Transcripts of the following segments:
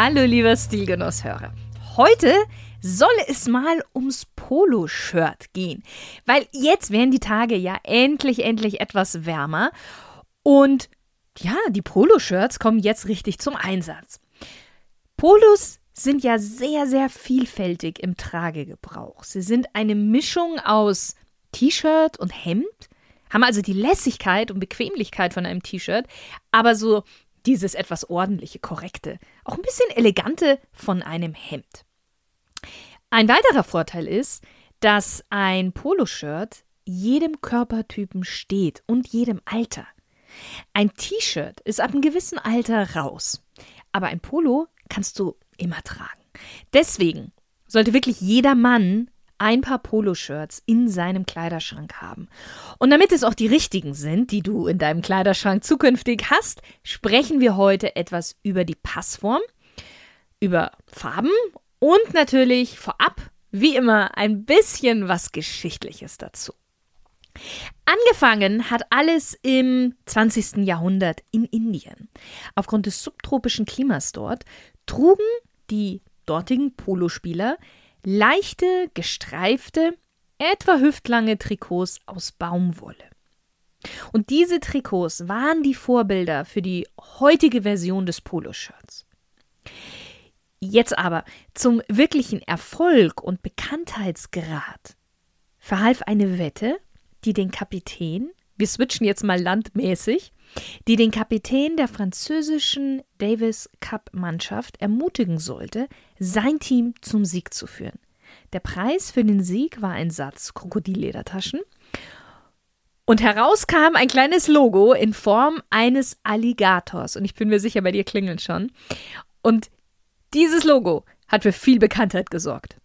Hallo lieber Stilgenusshörer. Heute soll es mal ums Poloshirt gehen, weil jetzt werden die Tage ja endlich, endlich etwas wärmer und ja, die Poloshirts kommen jetzt richtig zum Einsatz. Polos sind ja sehr, sehr vielfältig im Tragegebrauch. Sie sind eine Mischung aus T-Shirt und Hemd, haben also die Lässigkeit und Bequemlichkeit von einem T-Shirt, aber so dieses etwas ordentliche, korrekte, auch ein bisschen elegante von einem Hemd. Ein weiterer Vorteil ist, dass ein Poloshirt jedem Körpertypen steht und jedem Alter. Ein T-Shirt ist ab einem gewissen Alter raus, aber ein Polo kannst du immer tragen. Deswegen sollte wirklich jeder Mann ein paar Poloshirts in seinem Kleiderschrank haben. Und damit es auch die richtigen sind, die du in deinem Kleiderschrank zukünftig hast, sprechen wir heute etwas über die Passform, über Farben und natürlich vorab, wie immer, ein bisschen was Geschichtliches dazu. Angefangen hat alles im 20. Jahrhundert in Indien. Aufgrund des subtropischen Klimas dort trugen die dortigen Polospieler leichte, gestreifte, etwa hüftlange Trikots aus Baumwolle. Und diese Trikots waren die Vorbilder für die heutige Version des Poloshirts. Jetzt aber zum wirklichen Erfolg und Bekanntheitsgrad verhalf eine Wette, die den Kapitän, wir switchen jetzt mal landmäßig, die den Kapitän der französischen Davis Cup Mannschaft ermutigen sollte, sein Team zum Sieg zu führen. Der Preis für den Sieg war ein Satz Krokodilledertaschen. Und heraus kam ein kleines Logo in Form eines Alligators. Und ich bin mir sicher, bei dir klingelt schon. Und dieses Logo hat für viel Bekanntheit gesorgt.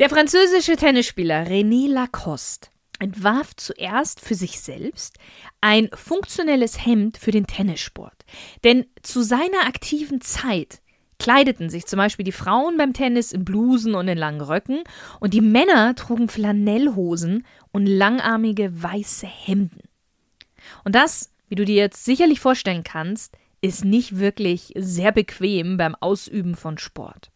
Der französische Tennisspieler René Lacoste entwarf zuerst für sich selbst ein funktionelles Hemd für den Tennissport. Denn zu seiner aktiven Zeit kleideten sich zum Beispiel die Frauen beim Tennis in Blusen und in langen Röcken und die Männer trugen Flanellhosen und langarmige weiße Hemden. Und das, wie du dir jetzt sicherlich vorstellen kannst, ist nicht wirklich sehr bequem beim Ausüben von Sport.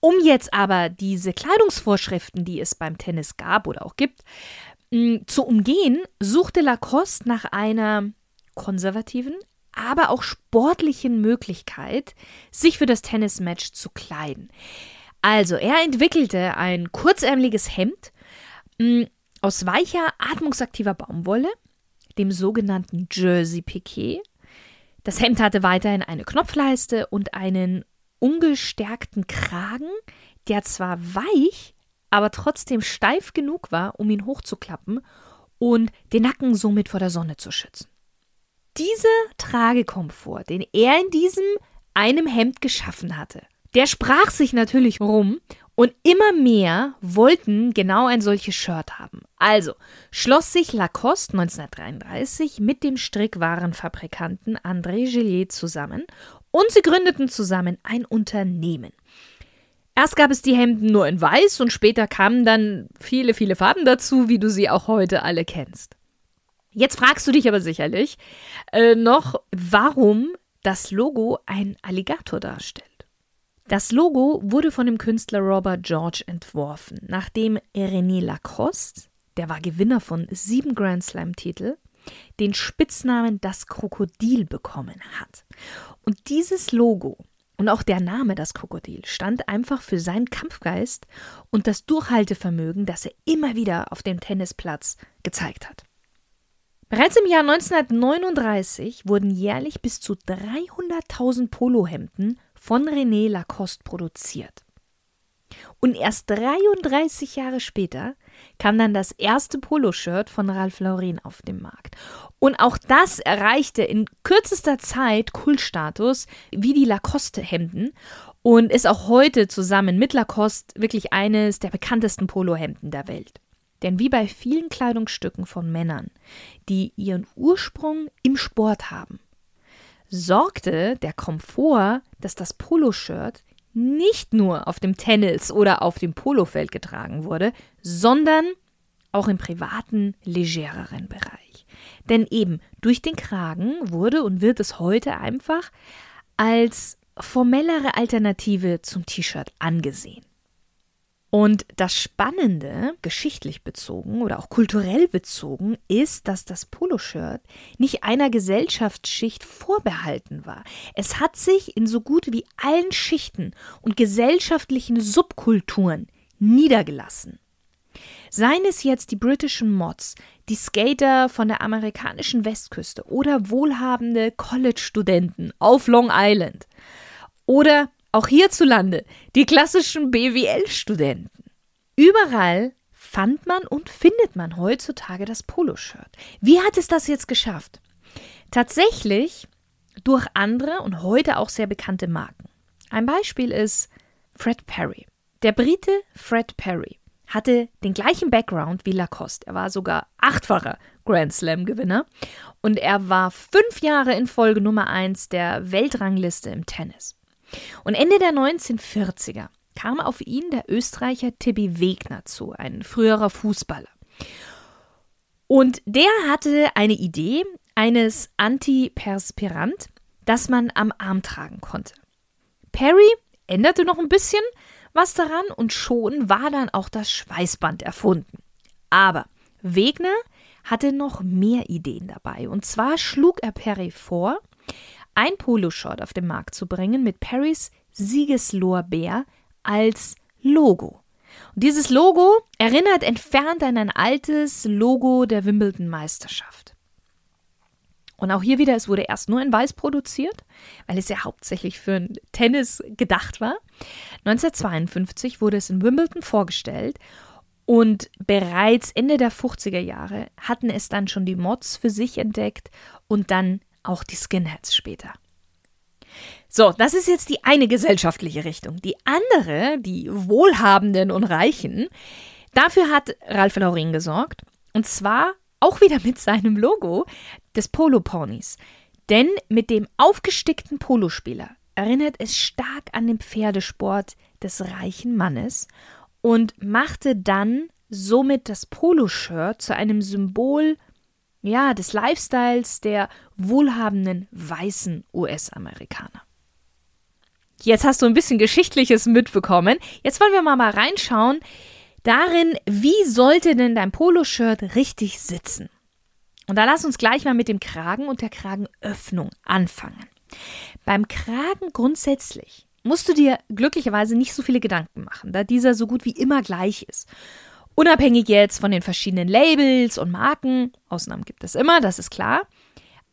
Um jetzt aber diese Kleidungsvorschriften, die es beim Tennis gab oder auch gibt, zu umgehen, suchte Lacoste nach einer konservativen, aber auch sportlichen Möglichkeit, sich für das Tennismatch zu kleiden. Also, er entwickelte ein kurzärmeliges Hemd aus weicher, atmungsaktiver Baumwolle, dem sogenannten Jersey Piquet. Das Hemd hatte weiterhin eine Knopfleiste und einen ungestärkten Kragen, der zwar weich, aber trotzdem steif genug war, um ihn hochzuklappen und den Nacken somit vor der Sonne zu schützen. Dieser Tragekomfort, den er in diesem einem Hemd geschaffen hatte, der sprach sich natürlich rum und immer mehr wollten genau ein solches Shirt haben. Also schloss sich Lacoste 1933 mit dem Strickwarenfabrikanten André Gillier zusammen und sie gründeten zusammen ein Unternehmen. Erst gab es die Hemden nur in weiß und später kamen dann viele, viele Farben dazu, wie du sie auch heute alle kennst. Jetzt fragst du dich aber sicherlich äh, noch, warum das Logo ein Alligator darstellt. Das Logo wurde von dem Künstler Robert George entworfen, nachdem René Lacoste, der war Gewinner von sieben Grand Slam-Titel, den Spitznamen das Krokodil bekommen hat. Und dieses Logo und auch der Name das Krokodil stand einfach für seinen Kampfgeist und das Durchhaltevermögen, das er immer wieder auf dem Tennisplatz gezeigt hat. Bereits im Jahr 1939 wurden jährlich bis zu 300.000 Polohemden von René Lacoste produziert. Und erst 33 Jahre später kam dann das erste Poloshirt von Ralph Lauren auf den Markt. Und auch das erreichte in kürzester Zeit Kultstatus wie die Lacoste-Hemden. und ist auch heute zusammen mit Lacoste wirklich eines der bekanntesten Polohemden der Welt. Denn wie bei vielen Kleidungsstücken von Männern, die ihren Ursprung im Sport haben, sorgte der Komfort, dass das Poloshirt nicht nur auf dem Tennis oder auf dem Polofeld getragen wurde, sondern auch im privaten, legereren Bereich. Denn eben durch den Kragen wurde und wird es heute einfach als formellere Alternative zum T-Shirt angesehen. Und das Spannende, geschichtlich bezogen oder auch kulturell bezogen, ist, dass das Poloshirt nicht einer Gesellschaftsschicht vorbehalten war. Es hat sich in so gut wie allen Schichten und gesellschaftlichen Subkulturen niedergelassen. Seien es jetzt die britischen Mods, die Skater von der amerikanischen Westküste oder wohlhabende College-Studenten auf Long Island oder auch hierzulande die klassischen BWL-Studenten. Überall fand man und findet man heutzutage das Poloshirt. Wie hat es das jetzt geschafft? Tatsächlich durch andere und heute auch sehr bekannte Marken. Ein Beispiel ist Fred Perry. Der Brite Fred Perry hatte den gleichen Background wie Lacoste. Er war sogar achtfacher Grand Slam-Gewinner und er war fünf Jahre in Folge Nummer eins der Weltrangliste im Tennis. Und Ende der 1940er kam auf ihn der Österreicher Tibi Wegner zu, ein früherer Fußballer. Und der hatte eine Idee eines Antiperspirant, das man am Arm tragen konnte. Perry änderte noch ein bisschen was daran und schon war dann auch das Schweißband erfunden. Aber Wegner hatte noch mehr Ideen dabei. Und zwar schlug er Perry vor, ein Poloshort auf den Markt zu bringen mit Perrys Siegeslorbeer als Logo. Und dieses Logo erinnert entfernt an ein altes Logo der Wimbledon-Meisterschaft. Und auch hier wieder, es wurde erst nur in Weiß produziert, weil es ja hauptsächlich für Tennis gedacht war. 1952 wurde es in Wimbledon vorgestellt und bereits Ende der 50er Jahre hatten es dann schon die Mods für sich entdeckt und dann auch die Skinheads später. So, das ist jetzt die eine gesellschaftliche Richtung. Die andere, die Wohlhabenden und Reichen, dafür hat Ralph Lauren gesorgt. Und zwar auch wieder mit seinem Logo des Polo-Ponys. Denn mit dem aufgestickten Polospieler erinnert es stark an den Pferdesport des reichen Mannes und machte dann somit das Poloshirt zu einem Symbol ja, des Lifestyles der wohlhabenden weißen US-Amerikaner. Jetzt hast du ein bisschen Geschichtliches mitbekommen. Jetzt wollen wir mal, mal reinschauen darin, wie sollte denn dein Poloshirt richtig sitzen? Und da lass uns gleich mal mit dem Kragen und der Kragenöffnung anfangen. Beim Kragen grundsätzlich musst du dir glücklicherweise nicht so viele Gedanken machen, da dieser so gut wie immer gleich ist. Unabhängig jetzt von den verschiedenen Labels und Marken, Ausnahmen gibt es immer, das ist klar.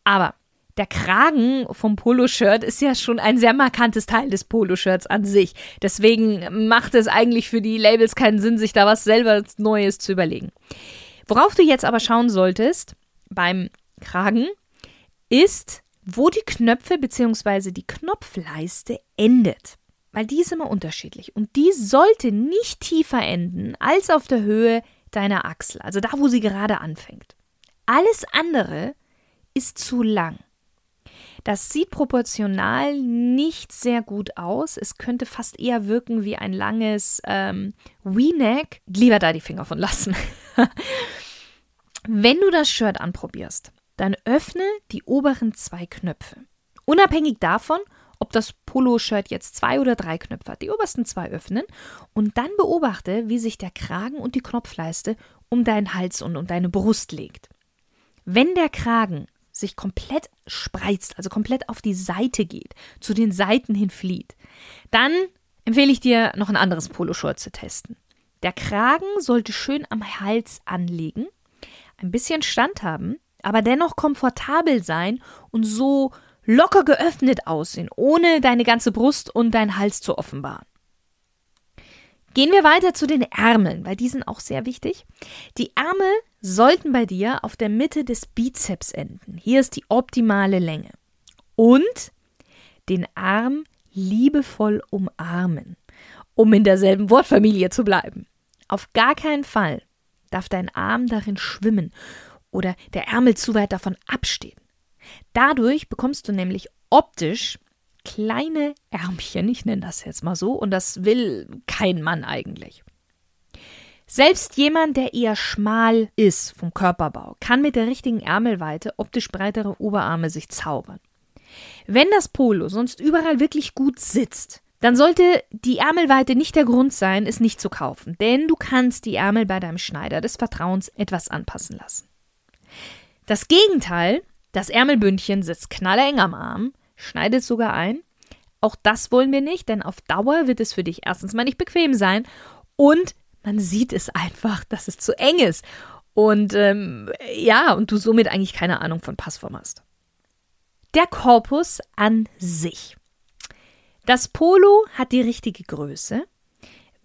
Aber der Kragen vom Poloshirt ist ja schon ein sehr markantes Teil des Poloshirts an sich. Deswegen macht es eigentlich für die Labels keinen Sinn, sich da was selber Neues zu überlegen. Worauf du jetzt aber schauen solltest beim Kragen, ist, wo die Knöpfe bzw. die Knopfleiste endet weil die ist immer unterschiedlich und die sollte nicht tiefer enden als auf der Höhe deiner Achsel, also da, wo sie gerade anfängt. Alles andere ist zu lang. Das sieht proportional nicht sehr gut aus. Es könnte fast eher wirken wie ein langes ähm, V-Neck. Lieber da die Finger von lassen. Wenn du das Shirt anprobierst, dann öffne die oberen zwei Knöpfe. Unabhängig davon, ob das Poloshirt jetzt zwei oder drei Knöpfe hat. Die obersten zwei öffnen und dann beobachte, wie sich der Kragen und die Knopfleiste um deinen Hals und um deine Brust legt. Wenn der Kragen sich komplett spreizt, also komplett auf die Seite geht, zu den Seiten hin flieht, dann empfehle ich dir, noch ein anderes Poloshirt zu testen. Der Kragen sollte schön am Hals anlegen, ein bisschen Stand haben, aber dennoch komfortabel sein und so locker geöffnet aussehen, ohne deine ganze Brust und deinen Hals zu offenbaren. Gehen wir weiter zu den Ärmeln, weil die sind auch sehr wichtig. Die Ärmel sollten bei dir auf der Mitte des Bizeps enden. Hier ist die optimale Länge. Und den Arm liebevoll umarmen, um in derselben Wortfamilie zu bleiben. Auf gar keinen Fall darf dein Arm darin schwimmen oder der Ärmel zu weit davon abstehen. Dadurch bekommst du nämlich optisch kleine Ärmchen, ich nenne das jetzt mal so, und das will kein Mann eigentlich. Selbst jemand, der eher schmal ist vom Körperbau, kann mit der richtigen Ärmelweite optisch breitere Oberarme sich zaubern. Wenn das Polo sonst überall wirklich gut sitzt, dann sollte die Ärmelweite nicht der Grund sein, es nicht zu kaufen, denn du kannst die Ärmel bei deinem Schneider des Vertrauens etwas anpassen lassen. Das Gegenteil, das Ärmelbündchen sitzt knalleng am Arm, schneidet sogar ein. Auch das wollen wir nicht, denn auf Dauer wird es für dich erstens mal nicht bequem sein und man sieht es einfach, dass es zu eng ist. Und ähm, ja, und du somit eigentlich keine Ahnung von Passform hast. Der Korpus an sich. Das Polo hat die richtige Größe,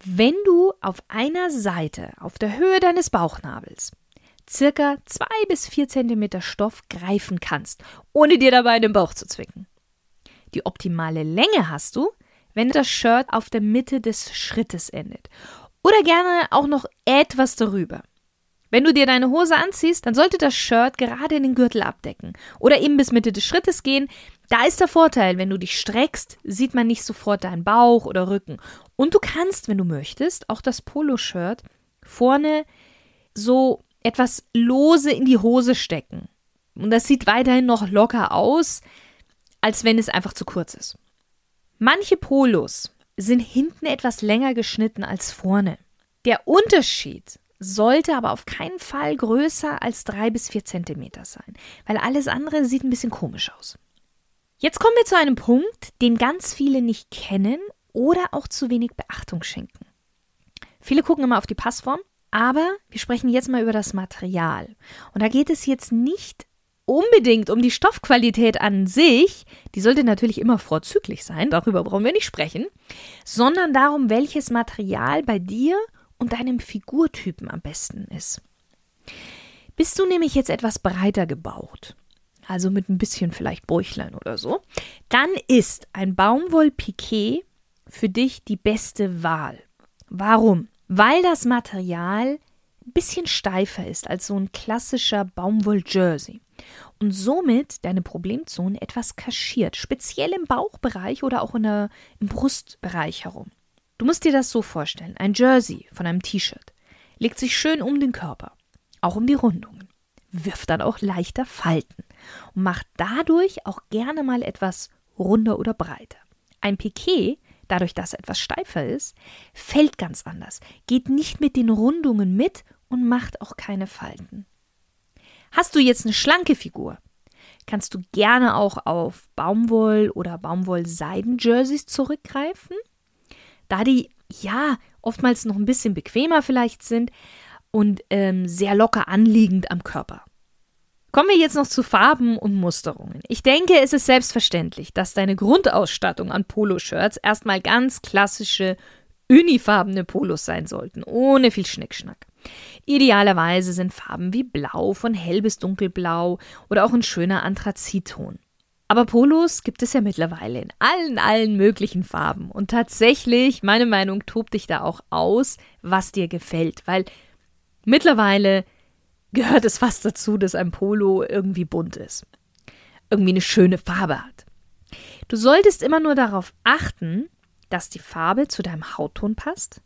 wenn du auf einer Seite, auf der Höhe deines Bauchnabels, circa zwei bis vier Zentimeter Stoff greifen kannst, ohne dir dabei den Bauch zu zwicken. Die optimale Länge hast du, wenn das Shirt auf der Mitte des Schrittes endet. Oder gerne auch noch etwas darüber. Wenn du dir deine Hose anziehst, dann sollte das Shirt gerade den Gürtel abdecken oder eben bis Mitte des Schrittes gehen. Da ist der Vorteil, wenn du dich streckst, sieht man nicht sofort deinen Bauch oder Rücken. Und du kannst, wenn du möchtest, auch das Poloshirt vorne so etwas lose in die Hose stecken. Und das sieht weiterhin noch locker aus, als wenn es einfach zu kurz ist. Manche Polos sind hinten etwas länger geschnitten als vorne. Der Unterschied sollte aber auf keinen Fall größer als drei bis vier Zentimeter sein, weil alles andere sieht ein bisschen komisch aus. Jetzt kommen wir zu einem Punkt, den ganz viele nicht kennen oder auch zu wenig Beachtung schenken. Viele gucken immer auf die Passform, aber wir sprechen jetzt mal über das Material. Und da geht es jetzt nicht unbedingt um die Stoffqualität an sich, die sollte natürlich immer vorzüglich sein, darüber brauchen wir nicht sprechen, sondern darum, welches Material bei dir und deinem Figurtypen am besten ist. Bist du nämlich jetzt etwas breiter gebaut, also mit ein bisschen vielleicht Bäuchlein oder so, dann ist ein Baumwollpiquet für dich die beste Wahl. Warum? Weil das Material ein bisschen steifer ist als so ein klassischer Baumwoll-Jersey und somit deine Problemzone etwas kaschiert, speziell im Bauchbereich oder auch der, im Brustbereich herum. Du musst dir das so vorstellen: ein Jersey von einem T-Shirt legt sich schön um den Körper, auch um die Rundungen, wirft dann auch leichter Falten und macht dadurch auch gerne mal etwas runder oder breiter. Ein Piquet, dadurch, dass er etwas steifer ist, fällt ganz anders, geht nicht mit den Rundungen mit und macht auch keine Falten. Hast du jetzt eine schlanke Figur, kannst du gerne auch auf Baumwoll- oder Baumwoll-Seiden-Jerseys zurückgreifen da die ja oftmals noch ein bisschen bequemer vielleicht sind und ähm, sehr locker anliegend am Körper. Kommen wir jetzt noch zu Farben und Musterungen. Ich denke, es ist selbstverständlich, dass deine Grundausstattung an Poloshirts erstmal ganz klassische, unifarbene Polos sein sollten, ohne viel Schnickschnack. Idealerweise sind Farben wie Blau von hell bis dunkelblau oder auch ein schöner Anthrazitton. Aber Polos gibt es ja mittlerweile in allen, allen möglichen Farben. Und tatsächlich, meine Meinung, tobt dich da auch aus, was dir gefällt. Weil mittlerweile gehört es fast dazu, dass ein Polo irgendwie bunt ist. Irgendwie eine schöne Farbe hat. Du solltest immer nur darauf achten, dass die Farbe zu deinem Hautton passt,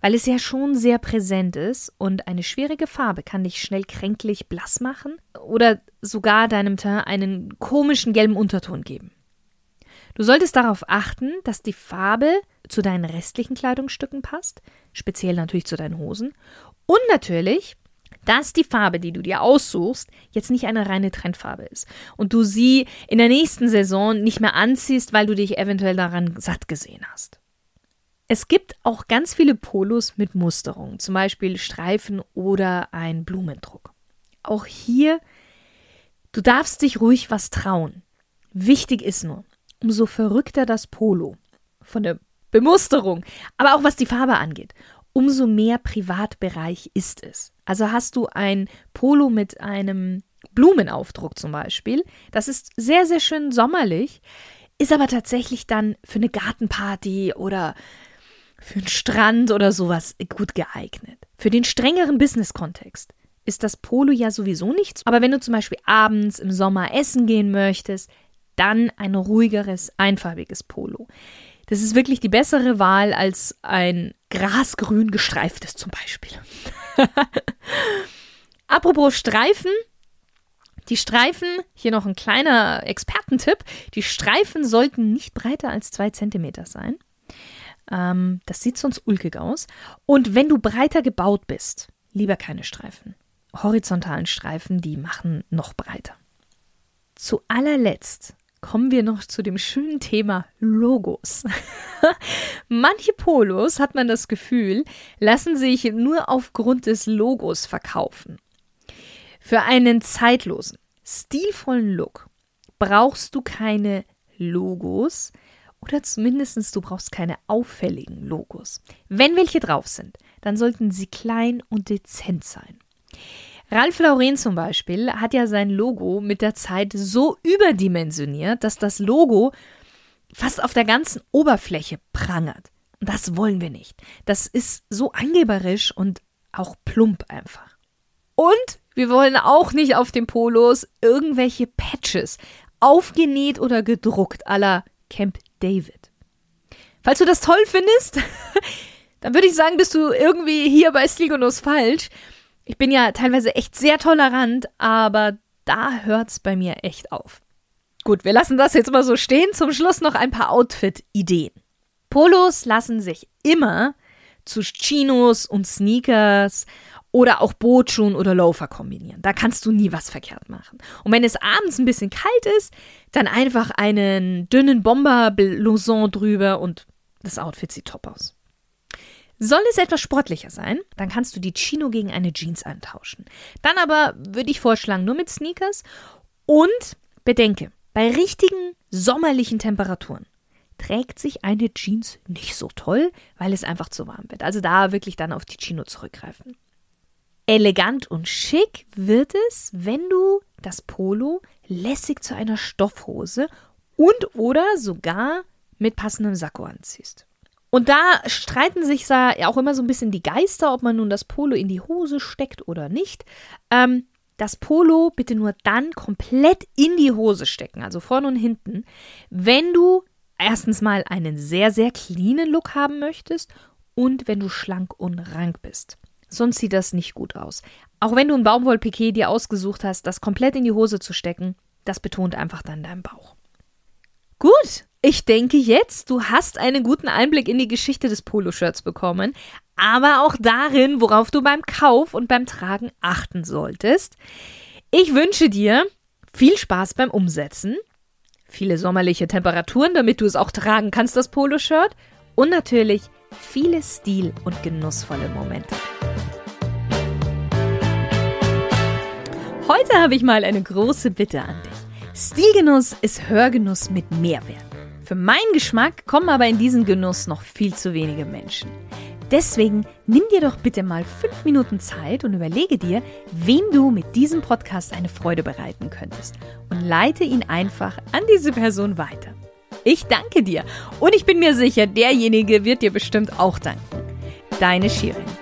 weil es ja schon sehr präsent ist und eine schwierige Farbe kann dich schnell kränklich blass machen oder sogar deinem Teint einen komischen gelben Unterton geben. Du solltest darauf achten, dass die Farbe zu deinen restlichen Kleidungsstücken passt, speziell natürlich zu deinen Hosen und natürlich, dass die Farbe, die du dir aussuchst, jetzt nicht eine reine Trendfarbe ist und du sie in der nächsten Saison nicht mehr anziehst, weil du dich eventuell daran satt gesehen hast. Es gibt auch ganz viele Polos mit Musterung, zum Beispiel Streifen oder ein Blumendruck. Auch hier, du darfst dich ruhig was trauen. Wichtig ist nur, umso verrückter das Polo von der Bemusterung, aber auch was die Farbe angeht, umso mehr Privatbereich ist es. Also hast du ein Polo mit einem Blumenaufdruck zum Beispiel, das ist sehr, sehr schön sommerlich, ist aber tatsächlich dann für eine Gartenparty oder für einen Strand oder sowas gut geeignet. Für den strengeren Business-Kontext ist das Polo ja sowieso nichts. Aber wenn du zum Beispiel abends im Sommer essen gehen möchtest, dann ein ruhigeres, einfarbiges Polo. Das ist wirklich die bessere Wahl als ein grasgrün gestreiftes zum Beispiel. Apropos Streifen. Die Streifen, hier noch ein kleiner Expertentipp, die Streifen sollten nicht breiter als zwei Zentimeter sein. Ähm, das sieht sonst ulkig aus. Und wenn du breiter gebaut bist, lieber keine Streifen. Horizontalen Streifen, die machen noch breiter. Zu allerletzt kommen wir noch zu dem schönen Thema Logos. Manche Polos, hat man das Gefühl, lassen sich nur aufgrund des Logos verkaufen. Für einen zeitlosen, stilvollen Look brauchst du keine Logos oder zumindest du brauchst keine auffälligen Logos. Wenn welche drauf sind, dann sollten sie klein und dezent sein. Ralph Lauren zum Beispiel hat ja sein Logo mit der Zeit so überdimensioniert, dass das Logo fast auf der ganzen Oberfläche prangert. Und das wollen wir nicht. Das ist so angeberisch und auch plump einfach. Und wir wollen auch nicht auf den Polos irgendwelche Patches, aufgenäht oder gedruckt, aller Camp David. Falls du das toll findest, dann würde ich sagen, bist du irgendwie hier bei Sligonus falsch. Ich bin ja teilweise echt sehr tolerant, aber da hört's bei mir echt auf. Gut, wir lassen das jetzt mal so stehen. Zum Schluss noch ein paar Outfit-Ideen. Polos lassen sich immer zu Chinos und Sneakers oder auch Bootschuhen oder Loafer kombinieren. Da kannst du nie was verkehrt machen. Und wenn es abends ein bisschen kalt ist, dann einfach einen dünnen Bomber-Blouson drüber und das Outfit sieht top aus. Soll es etwas sportlicher sein, dann kannst du die Chino gegen eine Jeans eintauschen. Dann aber würde ich vorschlagen, nur mit Sneakers. Und bedenke, bei richtigen sommerlichen Temperaturen trägt sich eine Jeans nicht so toll, weil es einfach zu warm wird. Also da wirklich dann auf die Chino zurückgreifen. Elegant und schick wird es, wenn du das Polo lässig zu einer Stoffhose und oder sogar mit passendem Sakko anziehst. Und da streiten sich ja auch immer so ein bisschen die Geister, ob man nun das Polo in die Hose steckt oder nicht. Ähm, das Polo bitte nur dann komplett in die Hose stecken, also vorne und hinten, wenn du erstens mal einen sehr, sehr cleanen Look haben möchtest und wenn du schlank und rank bist. Sonst sieht das nicht gut aus. Auch wenn du ein Baumwollpiquet dir ausgesucht hast, das komplett in die Hose zu stecken, das betont einfach dann deinen Bauch. Gut, ich denke jetzt, du hast einen guten Einblick in die Geschichte des Poloshirts bekommen, aber auch darin, worauf du beim Kauf und beim Tragen achten solltest. Ich wünsche dir viel Spaß beim Umsetzen, viele sommerliche Temperaturen, damit du es auch tragen kannst, das Poloshirt, und natürlich viele Stil- und genussvolle Momente. Heute habe ich mal eine große Bitte an dich. Stilgenuss ist Hörgenuss mit Mehrwert. Für meinen Geschmack kommen aber in diesen Genuss noch viel zu wenige Menschen. Deswegen nimm dir doch bitte mal fünf Minuten Zeit und überlege dir, wem du mit diesem Podcast eine Freude bereiten könntest und leite ihn einfach an diese Person weiter. Ich danke dir und ich bin mir sicher, derjenige wird dir bestimmt auch danken. Deine Shirin.